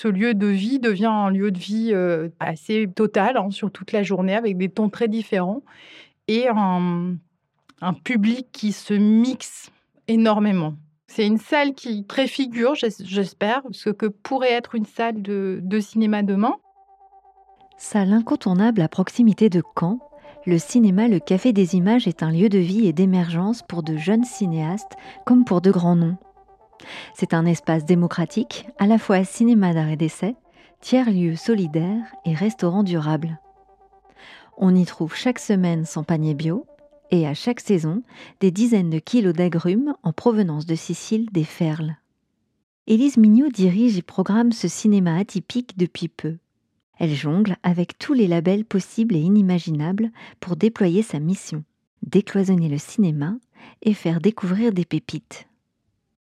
Ce lieu de vie devient un lieu de vie euh, assez total hein, sur toute la journée avec des tons très différents et un, public qui se mixe énormément. C'est une salle qui préfigure, j'espère, ce que pourrait être une salle de, de cinéma demain. Salle incontournable à proximité de Caen, le cinéma Le Café des Images est un lieu de vie et d'émergence pour de jeunes cinéastes comme pour de grands noms. C'est un espace démocratique, à la fois cinéma d'art et d'essai, tiers-lieu solidaire et restaurant durable. On y trouve chaque semaine son panier bio et à chaque saison des dizaines de kilos d'agrumes en provenance de Sicile des Ferles. Élise Mignot dirige et programme ce cinéma atypique depuis peu. Elle jongle avec tous les labels possibles et inimaginables pour déployer sa mission, décloisonner le cinéma et faire découvrir des pépites.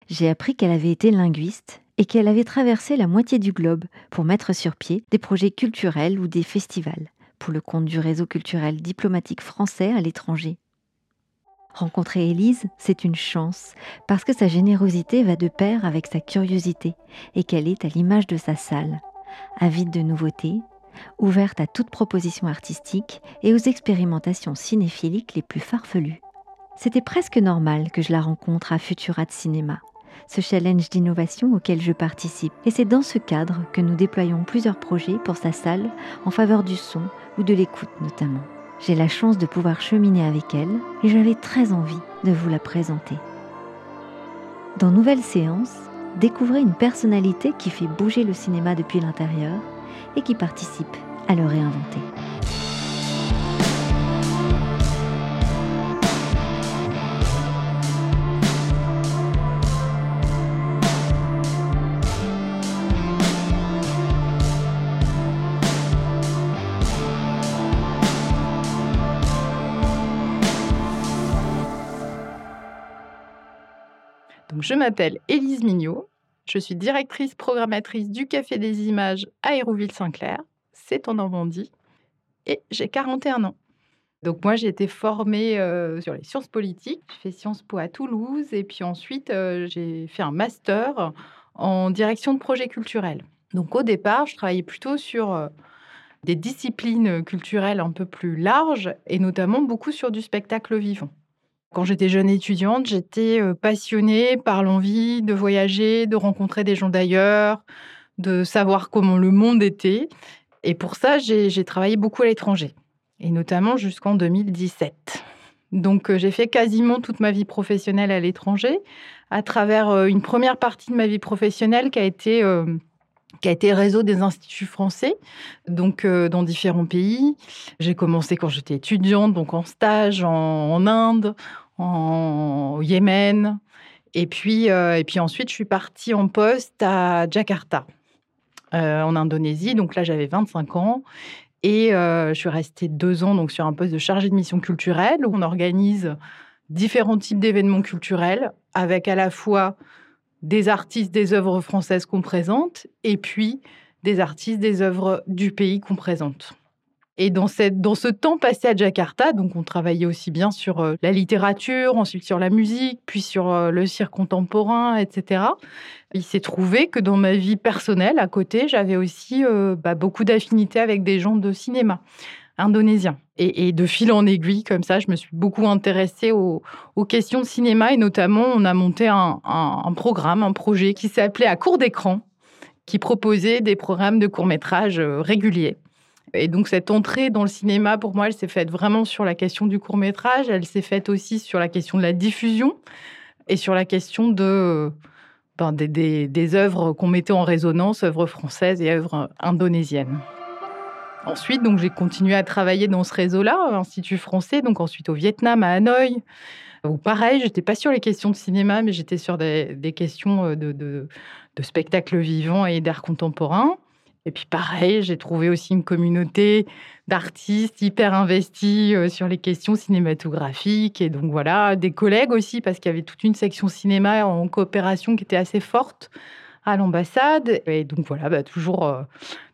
J'ai appris qu'elle avait été linguiste et qu'elle avait traversé la moitié du globe pour mettre sur pied des projets culturels ou des festivals pour le compte du réseau culturel diplomatique français à l'étranger. Rencontrer Élise, c'est une chance, parce que sa générosité va de pair avec sa curiosité et qu'elle est à l'image de sa salle, avide de nouveautés, ouverte à toute proposition artistique et aux expérimentations cinéphiliques les plus farfelues. C'était presque normal que je la rencontre à Futura de Cinéma, ce challenge d'innovation auquel je participe. Et c'est dans ce cadre que nous déployons plusieurs projets pour sa salle en faveur du son ou de l'écoute notamment. J'ai la chance de pouvoir cheminer avec elle et j'avais très envie de vous la présenter. Dans Nouvelle Séance, découvrez une personnalité qui fait bouger le cinéma depuis l'intérieur et qui participe à le réinventer. Je m'appelle Élise Mignot. Je suis directrice programmatrice du Café des Images à Hérouville-Saint-Clair. C'est en Normandie. Et j'ai 41 ans. Donc moi, j'ai été formée euh, sur les sciences politiques. J'ai fait Sciences Po à Toulouse. Et puis ensuite, euh, j'ai fait un master en direction de projets culturels. Donc au départ, je travaillais plutôt sur euh, des disciplines culturelles un peu plus larges et notamment beaucoup sur du spectacle vivant. Quand j'étais jeune étudiante, j'étais euh, passionnée par l'envie de voyager, de rencontrer des gens d'ailleurs, de savoir comment le monde était. Et pour ça, j'ai travaillé beaucoup à l'étranger, et notamment jusqu'en 2017. Donc euh, j'ai fait quasiment toute ma vie professionnelle à l'étranger, à travers euh, une première partie de ma vie professionnelle qui a été qui a été réseau des instituts français, donc dans différents pays. J'ai commencé quand j'étais étudiante, donc en stage en Inde, en Yémen. Et puis, euh, et puis ensuite, je suis partie en poste à Jakarta, euh, en Indonésie. Donc là, j'avais 25 ans. Et euh, je suis restée deux ans donc, sur un poste de chargé de mission culturelle où on organise différents types d'événements culturels avec à la fois des artistes des œuvres françaises qu'on présente et puis des artistes des œuvres du pays qu'on présente. Et dans, ce temps passé à Jakarta, donc on travaillait aussi bien sur euh, la littérature, ensuite sur la musique, puis sur euh, le cirque contemporain, etc. Il s'est trouvé que dans ma vie personnelle, à côté, j'avais aussi euh, bah, beaucoup d'affinités avec des gens de cinéma indonésiens. Et, de fil en aiguille, comme ça, je me suis beaucoup intéressée aux, questions de cinéma et notamment, on a monté un, un programme, un projet qui s'appelait À court d'écran, qui proposait des programmes de court métrage réguliers. Et donc cette entrée dans le cinéma, pour moi, elle s'est faite vraiment sur la question du court métrage, elle s'est faite aussi sur la question de la diffusion et sur la question de, ben, des, œuvres qu'on mettait en résonance, œuvres françaises et œuvres indonésiennes. Ensuite, donc j'ai continué à travailler dans ce réseau-là, Institut français, donc ensuite au Vietnam, à Hanoï. Où pareil, j'étais pas sur les questions de cinéma, mais j'étais sur des, questions de, de, de spectacle vivant et d'art contemporain. Et puis pareil, j'ai trouvé aussi une communauté d'artistes hyper investis euh, sur les questions cinématographiques. Et donc voilà, des collègues aussi, parce qu'il y avait toute une section cinéma en coopération qui était assez forte à l'ambassade. Et donc voilà, bah, toujours, euh,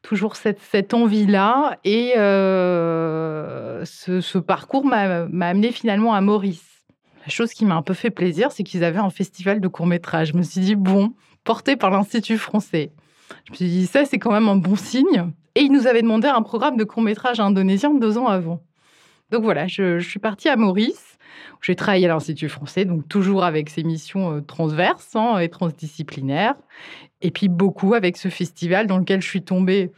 toujours cette, envie-là. Et euh, ce, ce, parcours m'a amené finalement à Maurice. La chose qui m'a un peu fait plaisir, c'est qu'ils avaient un festival de court-métrage. Je me suis dit, bon, porté par l'Institut français. Je me suis dit, ça, c'est quand même un bon signe. Et il nous avait demandé un programme de court-métrage indonésien deux ans avant. Donc voilà, je, suis partie à Maurice. J'ai travaillé à l'Institut français, donc toujours avec ces missions euh, transverses hein, et transdisciplinaires. Et puis beaucoup avec ce festival dans lequel je suis tombée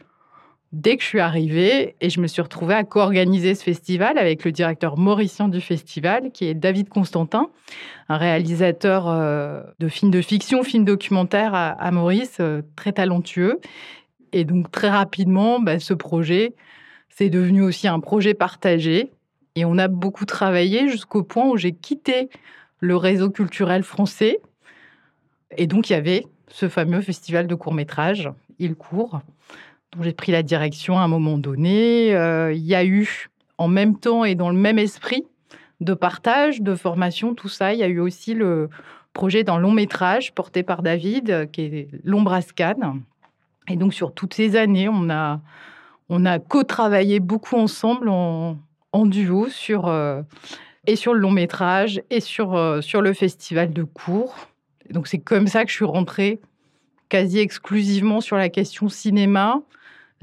dès que je suis arrivée et je me suis retrouvée à co-organiser ce festival avec le directeur mauricien du festival, qui est David Constantin, un réalisateur euh, de films de fiction, films documentaires à, Maurice, euh, très talentueux. Et donc très rapidement, bah, ce projet, c'est devenu aussi un projet partagé. Et on a beaucoup travaillé jusqu'au point où j'ai quitté le réseau culturel français. Et donc il y avait ce fameux festival de court métrage, Il court, dont j'ai pris la direction à un moment donné. Euh, il y a eu, en même temps et dans le même esprit de partage, de formation, tout ça, il y a eu aussi le projet d'un long métrage porté par David, qui est L'Ombrascan. Et donc, sur toutes ces années, on a, on a co-travaillé beaucoup ensemble en, duo sur, euh, et sur le long métrage et sur, euh, sur le festival de cours. Donc, c'est comme ça que je suis rentrée quasi exclusivement sur la question cinéma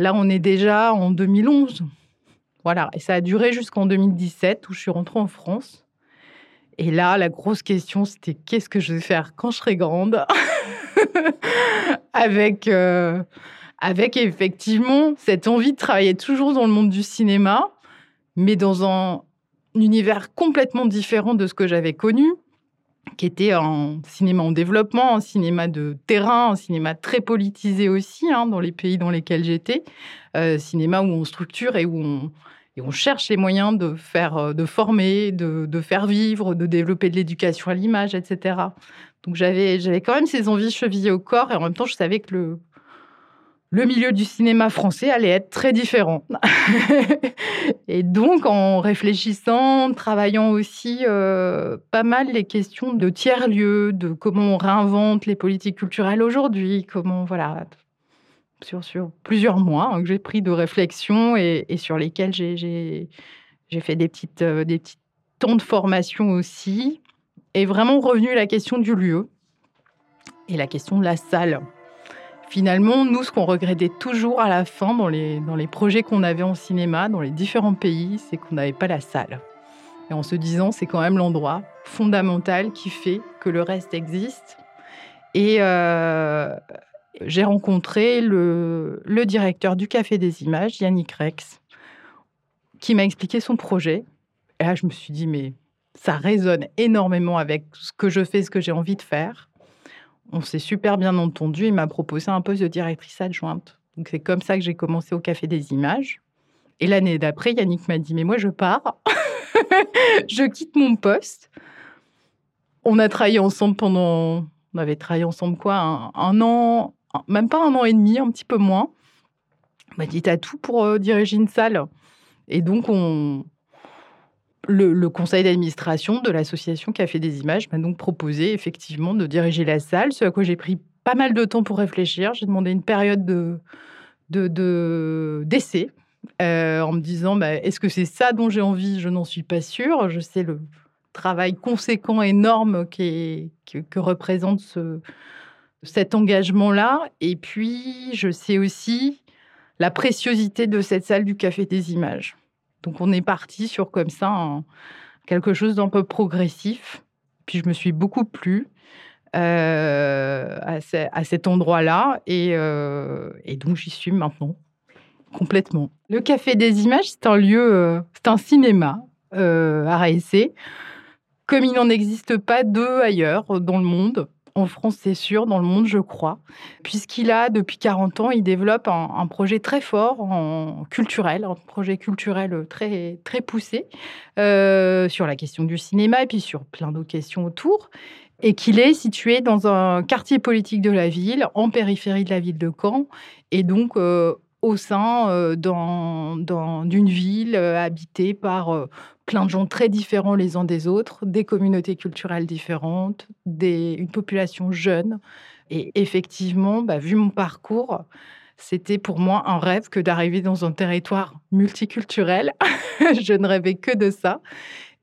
Là, on est déjà en 2011. Voilà, et ça a duré jusqu'en 2017 où je suis rentrée en France. Et là, la grosse question, c'était qu'est-ce que je vais faire quand je serai grande avec, euh, avec effectivement cette envie de travailler toujours dans le monde du cinéma, mais dans un univers complètement différent de ce que j'avais connu qui était un cinéma en développement, un cinéma de terrain, un cinéma très politisé aussi hein, dans les pays dans lesquels j'étais, euh, cinéma où on structure et où on cherche les moyens de faire, euh, de former, de, de faire vivre, de développer de l'éducation à l'image, etc. Donc j'avais, j'avais quand même ces envies chevillées au corps et en même temps je savais que le, le milieu du cinéma français allait être très différent. et donc, en réfléchissant, travaillant aussi euh, pas mal les questions de tiers-lieux, de comment on réinvente les politiques culturelles aujourd'hui, comment, voilà, sur, plusieurs mois hein, que j'ai pris de réflexion et, sur lesquels j'ai fait des petites, euh, des petits temps de formation aussi. Et vraiment revenu la question du lieu et la question de la salle. Finalement, nous, ce qu'on regrettait toujours à la fin dans les, dans les projets qu'on avait en cinéma, dans les différents pays, c'est qu'on n'avait pas la salle. Et en se disant, c'est quand même l'endroit fondamental qui fait que le reste existe. Et euh, j'ai rencontré le, le, directeur du Café des Images, Yannick Rex, qui m'a expliqué son projet. Et là, je me suis dit, mais ça résonne énormément avec ce que je fais, ce que j'ai envie de faire. On s'est super bien entendu. Il m'a proposé un poste de directrice adjointe. Donc c'est comme ça que j'ai commencé au Café des Images. Et l'année d'après, Yannick m'a dit, mais moi je pars, je quitte mon poste. On a travaillé ensemble pendant, on avait travaillé ensemble quoi, un, an, même pas un an et demi, un petit peu moins. Il m'a dit, t'as tout pour euh, diriger une salle. Et donc on, le, conseil d'administration de l'association Café des Images m'a donc proposé effectivement de diriger la salle, ce à quoi j'ai pris pas mal de temps pour réfléchir. J'ai demandé une période de d'essai euh, en me disant bah, est-ce que c'est ça dont j'ai envie? Je n'en suis pas sûre. Je sais le travail conséquent, énorme que, représente ce, cet engagement-là. Et puis, je sais aussi la préciosité de cette salle du Café des Images. Donc on est parti sur comme ça quelque chose d'un peu progressif. Puis je me suis beaucoup plu euh, à, cet endroit-là euh, et, donc j'y suis maintenant complètement. Le Café des Images, c'est un lieu, euh, c'est un cinéma à Raissé, comme il n'en existe pas deux ailleurs dans le monde. En France, c'est sûr, dans le monde, je crois, puisqu'il a, depuis 40 ans, il développe un, projet très fort en culturel, un projet culturel très, très poussé euh, sur la question du cinéma et puis sur plein d'autres questions autour et qu'il est situé dans un quartier politique de la ville, en périphérie de la ville de Caen, et donc euh, au sein euh, d'une ville habitée par plein de gens très différents les uns des autres, des communautés culturelles différentes, des, une population jeune. Et effectivement, bah, vu mon parcours, c'était pour moi un rêve que d'arriver dans un territoire multiculturel. Je ne rêvais que de ça.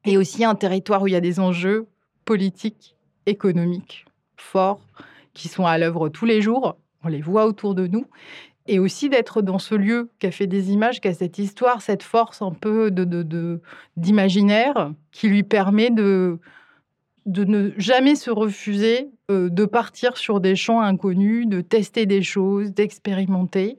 Et aussi un territoire où il y a des enjeux politiques, économiques forts qui sont à l'œuvre tous les jours on les voit autour de nous. Et aussi d'être dans ce lieu qui a fait des images, qui a cette histoire, cette force un peu de, d'imaginaire qui lui permet de, de ne jamais se refuser euh, de partir sur des champs inconnus, de tester des choses, d'expérimenter.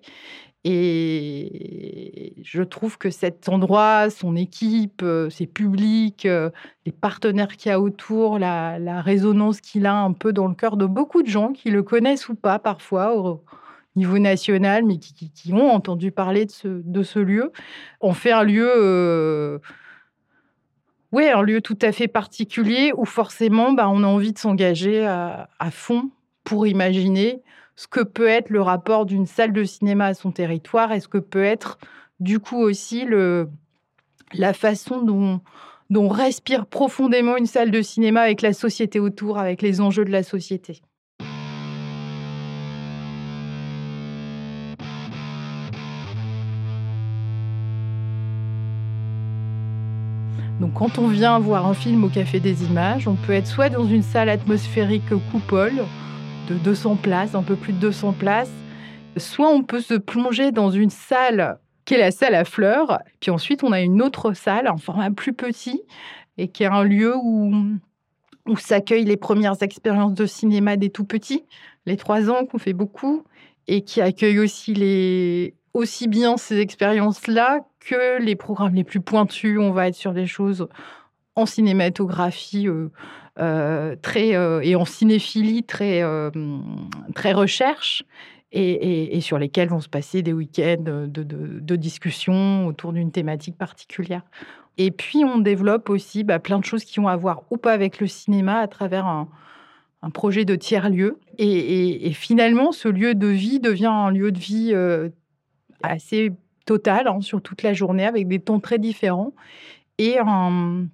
Et je trouve que cet endroit, son équipe, euh, ses publics, euh, les partenaires qu'il y a autour, la, résonance qu'il a un peu dans le cœur de beaucoup de gens qui le connaissent ou pas parfois niveau national, mais qui, ont entendu parler de ce, lieu, ont fait un lieu... Euh, un lieu tout à fait particulier où forcément bah, on a envie de s'engager à, à fond pour imaginer ce que peut être le rapport d'une salle de cinéma à son territoire et ce que peut être du coup aussi le, la façon dont, dont respire profondément une salle de cinéma avec la société autour, avec les enjeux de la société. Donc quand on vient voir un film au Café des Images, on peut être soit dans une salle atmosphérique coupole, de 200 places, un peu plus de 200 places. Soit on peut se plonger dans une salle qui est la salle à fleurs, puis ensuite on a une autre salle en format plus petit et qui est un lieu où, où s'accueillent les premières expériences de cinéma des tout petits, les trois ans qu'on fait beaucoup, et qui accueille aussi les aussi bien ces expériences-là que les programmes les plus pointus. On va être sur des choses en cinématographie euh, euh, très, euh, et en cinéphilie très, très recherche. Et, sur lesquels vont se passer des week-ends de, discussions autour d'une thématique particulière. Et puis, on développe aussi bah, plein de choses qui ont à voir ou pas avec le cinéma à travers un, projet de tiers-lieu. Et, finalement, ce lieu de vie devient un lieu de vie assez total hein, sur toute la journée, avec des temps très différents. Et un,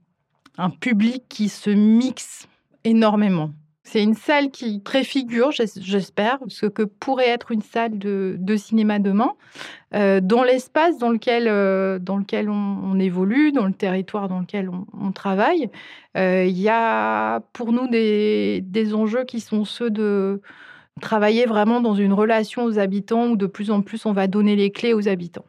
public qui se mixe énormément. C'est une salle qui préfigure, j'espère, ce que pourrait être une salle de, cinéma demain, euh, dans l'espace dans lequel, euh, dans lequel on, évolue, dans le territoire dans lequel on, travaille. Euh, il y a pour nous des, enjeux qui sont ceux de travailler vraiment dans une relation aux habitants où de plus en plus on va donner les clés aux habitants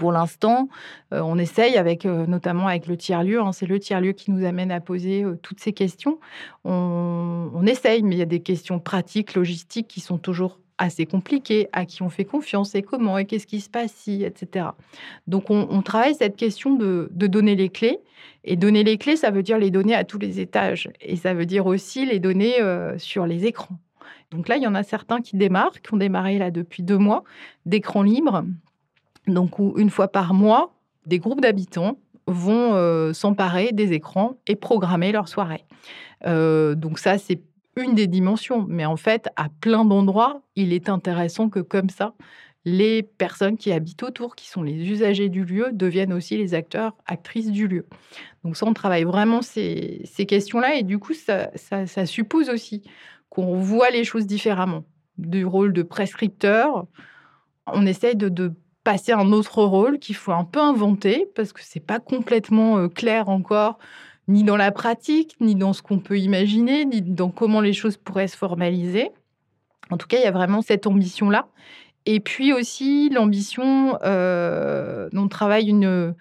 pour l'instant, euh, on essaye avec, euh, notamment avec le tiers-lieu. Hein, c'est le tiers-lieu qui nous amène à poser euh, toutes ces questions. On, essaye, mais il y a des questions pratiques, logistiques qui sont toujours assez compliquées. À qui on fait confiance et comment et qu'est-ce qui se passe si, etc. Donc, on, travaille cette question de, donner les clés. Et donner les clés, ça veut dire les donner à tous les étages. Et ça veut dire aussi les donner sur les écrans. Donc là, il y en a certains qui démarrent, qui ont démarré là depuis deux mois, d'écrans libres, donc une fois par mois, des groupes d'habitants vont euh, s'emparer des écrans et programmer leur soirée. Euh, donc ça, c'est une des dimensions. Mais en fait, à plein d'endroits, il est intéressant que comme ça, les personnes qui habitent autour, qui sont les usagers du lieu, deviennent aussi les acteurs, actrices du lieu. Donc ça, on travaille vraiment ces, questions-là. Et du coup, ça, suppose aussi qu'on voit les choses différemment. Du rôle de prescripteur, on essaye de passer un autre rôle qu'il faut un peu inventer parce que c'est pas complètement euh, clair encore ni dans la pratique, ni dans ce qu'on peut imaginer, ni dans comment les choses pourraient se formaliser. En tout cas, il y a vraiment cette ambition-là. Et puis aussi l'ambition euh, dont travaille une,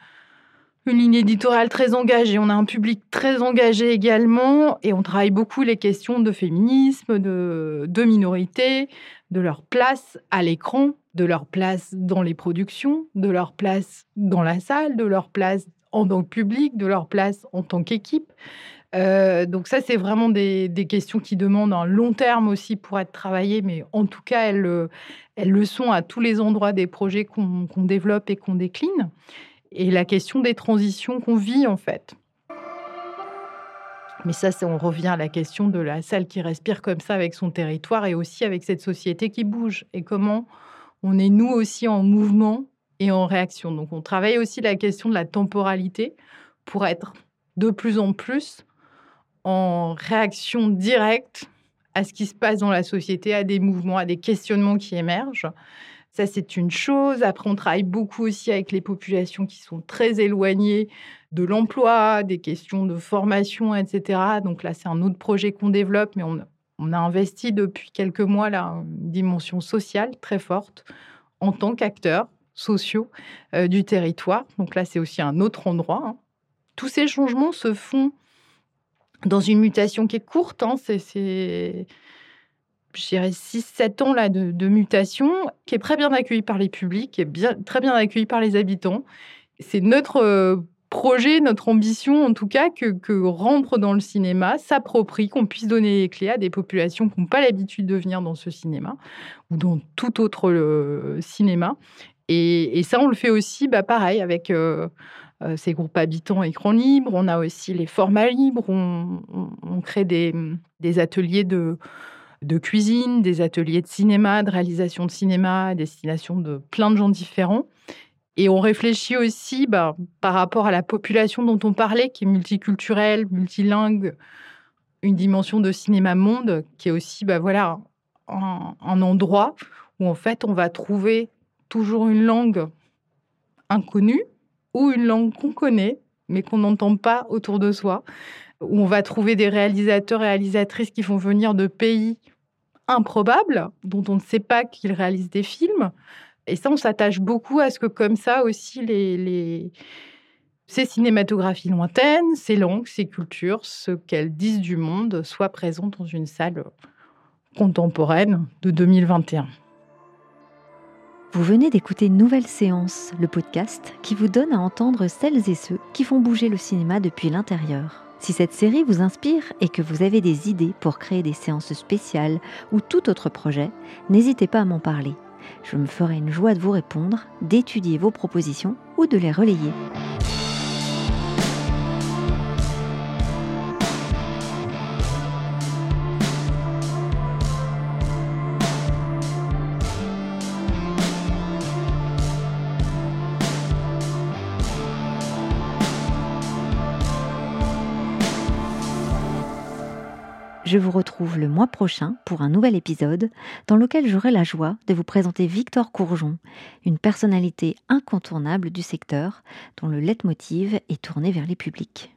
une ligne éditoriale très engagée. On a un public très engagé également et on travaille beaucoup les questions de féminisme, de, de minorités, de leur place à l'écran de leur place dans les productions, de leur place dans la salle, de leur place en tant que public, de leur place en tant qu'équipe. Euh, donc ça, c'est vraiment des, questions qui demandent un long terme aussi pour être travaillées, mais en tout cas, elles, elles le sont à tous les endroits des projets qu'on développe et qu'on décline. Et la question des transitions qu'on vit, en fait. Mais ça, on revient à la question de la salle qui respire comme ça avec son territoire et aussi avec cette société qui bouge. Et comment on est nous aussi en mouvement et en réaction. Donc on travaille aussi la question de la temporalité pour être de plus en plus en réaction directe à ce qui se passe dans la société, à des mouvements, à des questionnements qui émergent. Ça, c'est une chose. Après, on travaille beaucoup aussi avec les populations qui sont très éloignées de l'emploi, des questions de formation, etc. Donc là, c'est un autre projet qu'on développe, mais on, On a investi depuis quelques mois là une dimension sociale très forte en tant qu'acteurs sociaux euh, du territoire. Donc là, c'est aussi un autre endroit. Hein. Tous ces changements se font dans une mutation qui est courte. Hein. C'est, je dirais, 6-7 ans là, de, mutation, qui est très bien accueillie par les publics, qui est bien, très bien accueillie par les habitants. C'est notre euh, projet, notre ambition en tout cas, que, que rentrer dans le cinéma s'approprie, qu'on puisse donner les clés à des populations qui n'ont pas l'habitude de venir dans ce cinéma ou dans tout autre cinéma. Et, ça, on le fait aussi, bah, pareil, avec euh, euh, ces groupes habitants écran libre. On a aussi les formats libres. On, crée des, des ateliers de, de cuisine, des ateliers de cinéma, de réalisation de cinéma à destination de plein de gens différents. Et on réfléchit aussi bah, par rapport à la population dont on parlait, qui est multiculturelle, multilingue, une dimension de cinéma monde, qui est aussi bah, voilà, un, endroit où en fait on va trouver toujours une langue inconnue ou une langue qu'on connaît mais qu'on n'entend pas autour de soi, où on va trouver des réalisateurs et réalisatrices qui font venir de pays improbables, dont on ne sait pas qu'ils réalisent des films, et ça, on s'attache beaucoup à ce que comme ça aussi, les, ces cinématographies lointaines, ces langues, ces cultures, ce qu'elles disent du monde, soient présentes dans une salle contemporaine de 2021. Vous venez d'écouter Nouvelle Séance, le podcast qui vous donne à entendre celles et ceux qui font bouger le cinéma depuis l'intérieur. Si cette série vous inspire et que vous avez des idées pour créer des séances spéciales ou tout autre projet, n'hésitez pas à m'en parler. Je me ferai une joie de vous répondre, d'étudier vos propositions ou de les relayer. Je vous le mois prochain pour un nouvel épisode dans lequel j'aurai la joie de vous présenter Victor Courgeon, une personnalité incontournable du secteur dont le leitmotiv est tourné vers les publics.